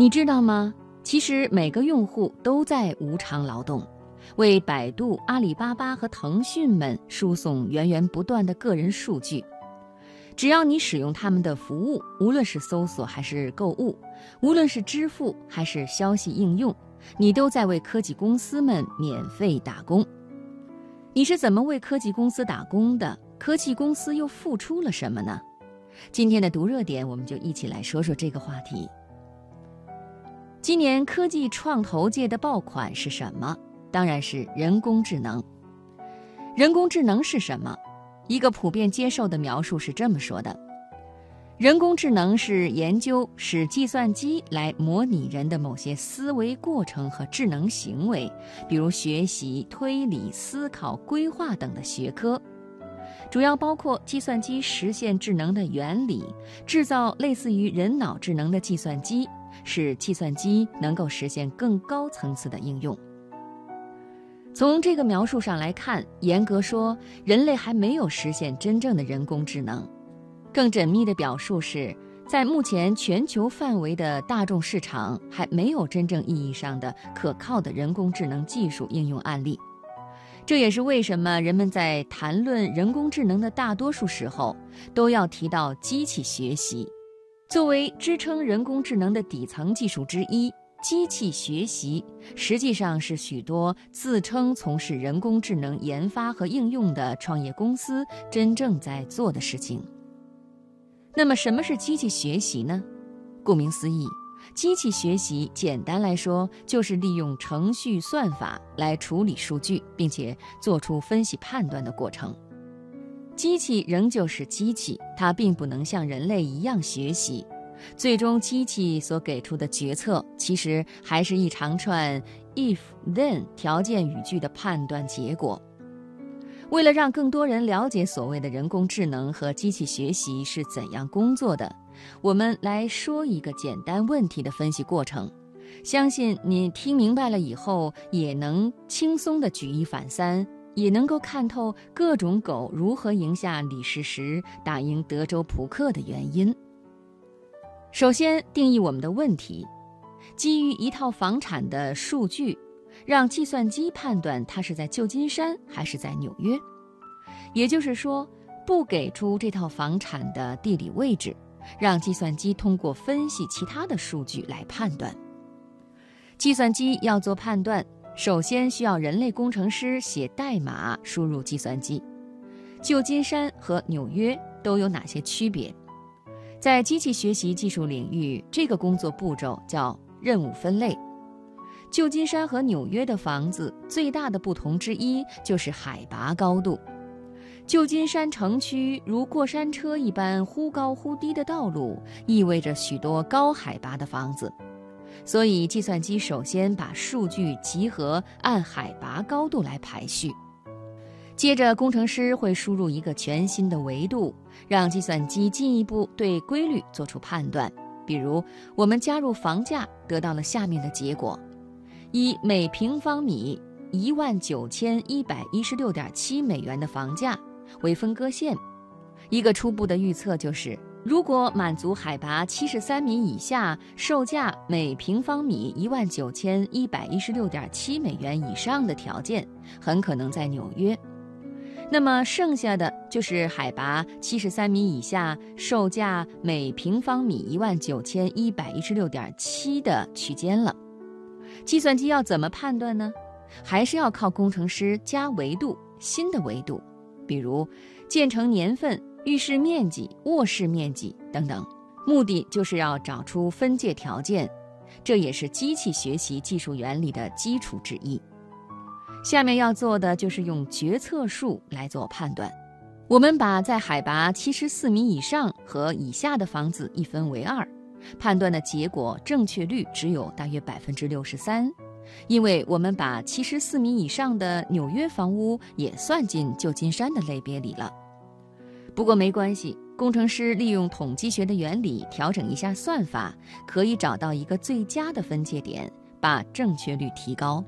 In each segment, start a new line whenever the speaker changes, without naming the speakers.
你知道吗？其实每个用户都在无偿劳动，为百度、阿里巴巴和腾讯们输送源源不断的个人数据。只要你使用他们的服务，无论是搜索还是购物，无论是支付还是消息应用，你都在为科技公司们免费打工。你是怎么为科技公司打工的？科技公司又付出了什么呢？今天的读热点，我们就一起来说说这个话题。今年科技创投界的爆款是什么？当然是人工智能。人工智能是什么？一个普遍接受的描述是这么说的：人工智能是研究使计算机来模拟人的某些思维过程和智能行为，比如学习、推理、思考、规划等的学科。主要包括计算机实现智能的原理，制造类似于人脑智能的计算机，使计算机能够实现更高层次的应用。从这个描述上来看，严格说，人类还没有实现真正的人工智能。更缜密的表述是，在目前全球范围的大众市场，还没有真正意义上的可靠的人工智能技术应用案例。这也是为什么人们在谈论人工智能的大多数时候，都要提到机器学习，作为支撑人工智能的底层技术之一。机器学习实际上是许多自称从事人工智能研发和应用的创业公司真正在做的事情。那么，什么是机器学习呢？顾名思义。机器学习简单来说，就是利用程序算法来处理数据，并且做出分析判断的过程。机器仍旧是机器，它并不能像人类一样学习。最终，机器所给出的决策，其实还是一长串 if-then 条件语句的判断结果。为了让更多人了解所谓的人工智能和机器学习是怎样工作的。我们来说一个简单问题的分析过程，相信你听明白了以后，也能轻松的举一反三，也能够看透各种狗如何赢下李世石、打赢德州扑克的原因。首先定义我们的问题，基于一套房产的数据，让计算机判断它是在旧金山还是在纽约，也就是说，不给出这套房产的地理位置。让计算机通过分析其他的数据来判断。计算机要做判断，首先需要人类工程师写代码输入计算机。旧金山和纽约都有哪些区别？在机器学习技术领域，这个工作步骤叫任务分类。旧金山和纽约的房子最大的不同之一就是海拔高度。旧金山城区如过山车一般忽高忽低的道路，意味着许多高海拔的房子，所以计算机首先把数据集合，按海拔高度来排序。接着，工程师会输入一个全新的维度，让计算机进一步对规律做出判断。比如，我们加入房价，得到了下面的结果：以每平方米一万九千一百一十六点七美元的房价。为分割线，一个初步的预测就是，如果满足海拔七十三米以下、售价每平方米一万九千一百一十六点七美元以上的条件，很可能在纽约。那么剩下的就是海拔七十三米以下、售价每平方米一万九千一百一十六点七的区间了。计算机要怎么判断呢？还是要靠工程师加维度，新的维度。比如，建成年份、浴室面积、卧室面积等等，目的就是要找出分界条件，这也是机器学习技术原理的基础之一。下面要做的就是用决策树来做判断。我们把在海拔七十四米以上和以下的房子一分为二，判断的结果正确率只有大约百分之六十三。因为我们把七十四米以上的纽约房屋也算进旧金山的类别里了。不过没关系，工程师利用统计学的原理调整一下算法，可以找到一个最佳的分界点，把正确率提高。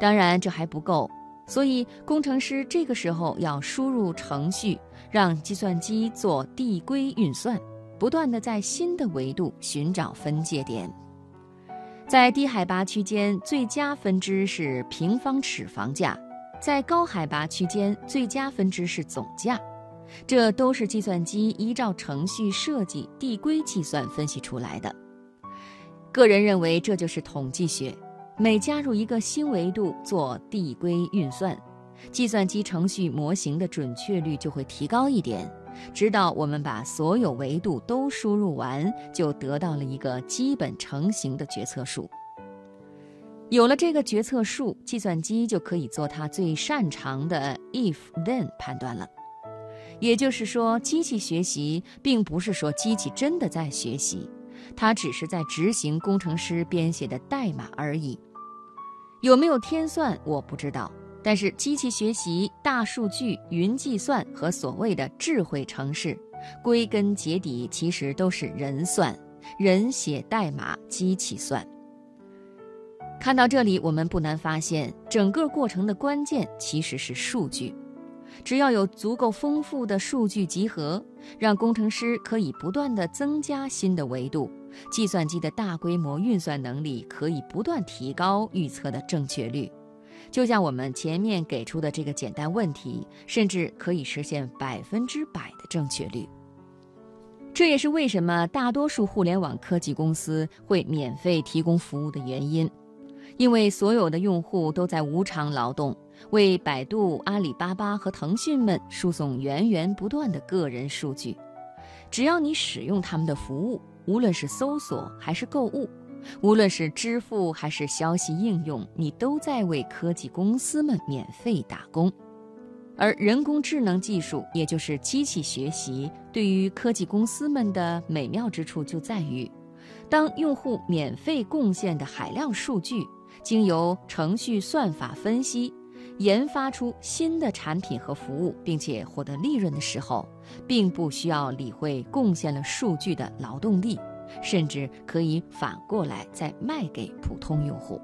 当然这还不够，所以工程师这个时候要输入程序，让计算机做递归运算，不断的在新的维度寻找分界点。在低海拔区间，最佳分支是平方尺房价；在高海拔区间，最佳分支是总价。这都是计算机依照程序设计递归计算分析出来的。个人认为，这就是统计学。每加入一个新维度做递归运算，计算机程序模型的准确率就会提高一点，直到我们把所有维度都输入完，就得到了一个基本成型的决策数。有了这个决策数，计算机就可以做它最擅长的 if-then 判断了。也就是说，机器学习并不是说机器真的在学习。它只是在执行工程师编写的代码而已，有没有天算我不知道。但是机器学习、大数据、云计算和所谓的智慧城市，归根结底其实都是人算，人写代码，机器算。看到这里，我们不难发现，整个过程的关键其实是数据。只要有足够丰富的数据集合，让工程师可以不断的增加新的维度，计算机的大规模运算能力可以不断提高预测的正确率。就像我们前面给出的这个简单问题，甚至可以实现百分之百的正确率。这也是为什么大多数互联网科技公司会免费提供服务的原因，因为所有的用户都在无偿劳动。为百度、阿里巴巴和腾讯们输送源源不断的个人数据，只要你使用他们的服务，无论是搜索还是购物，无论是支付还是消息应用，你都在为科技公司们免费打工。而人工智能技术，也就是机器学习，对于科技公司们的美妙之处就在于，当用户免费贡献的海量数据，经由程序算法分析。研发出新的产品和服务，并且获得利润的时候，并不需要理会贡献了数据的劳动力，甚至可以反过来再卖给普通用户。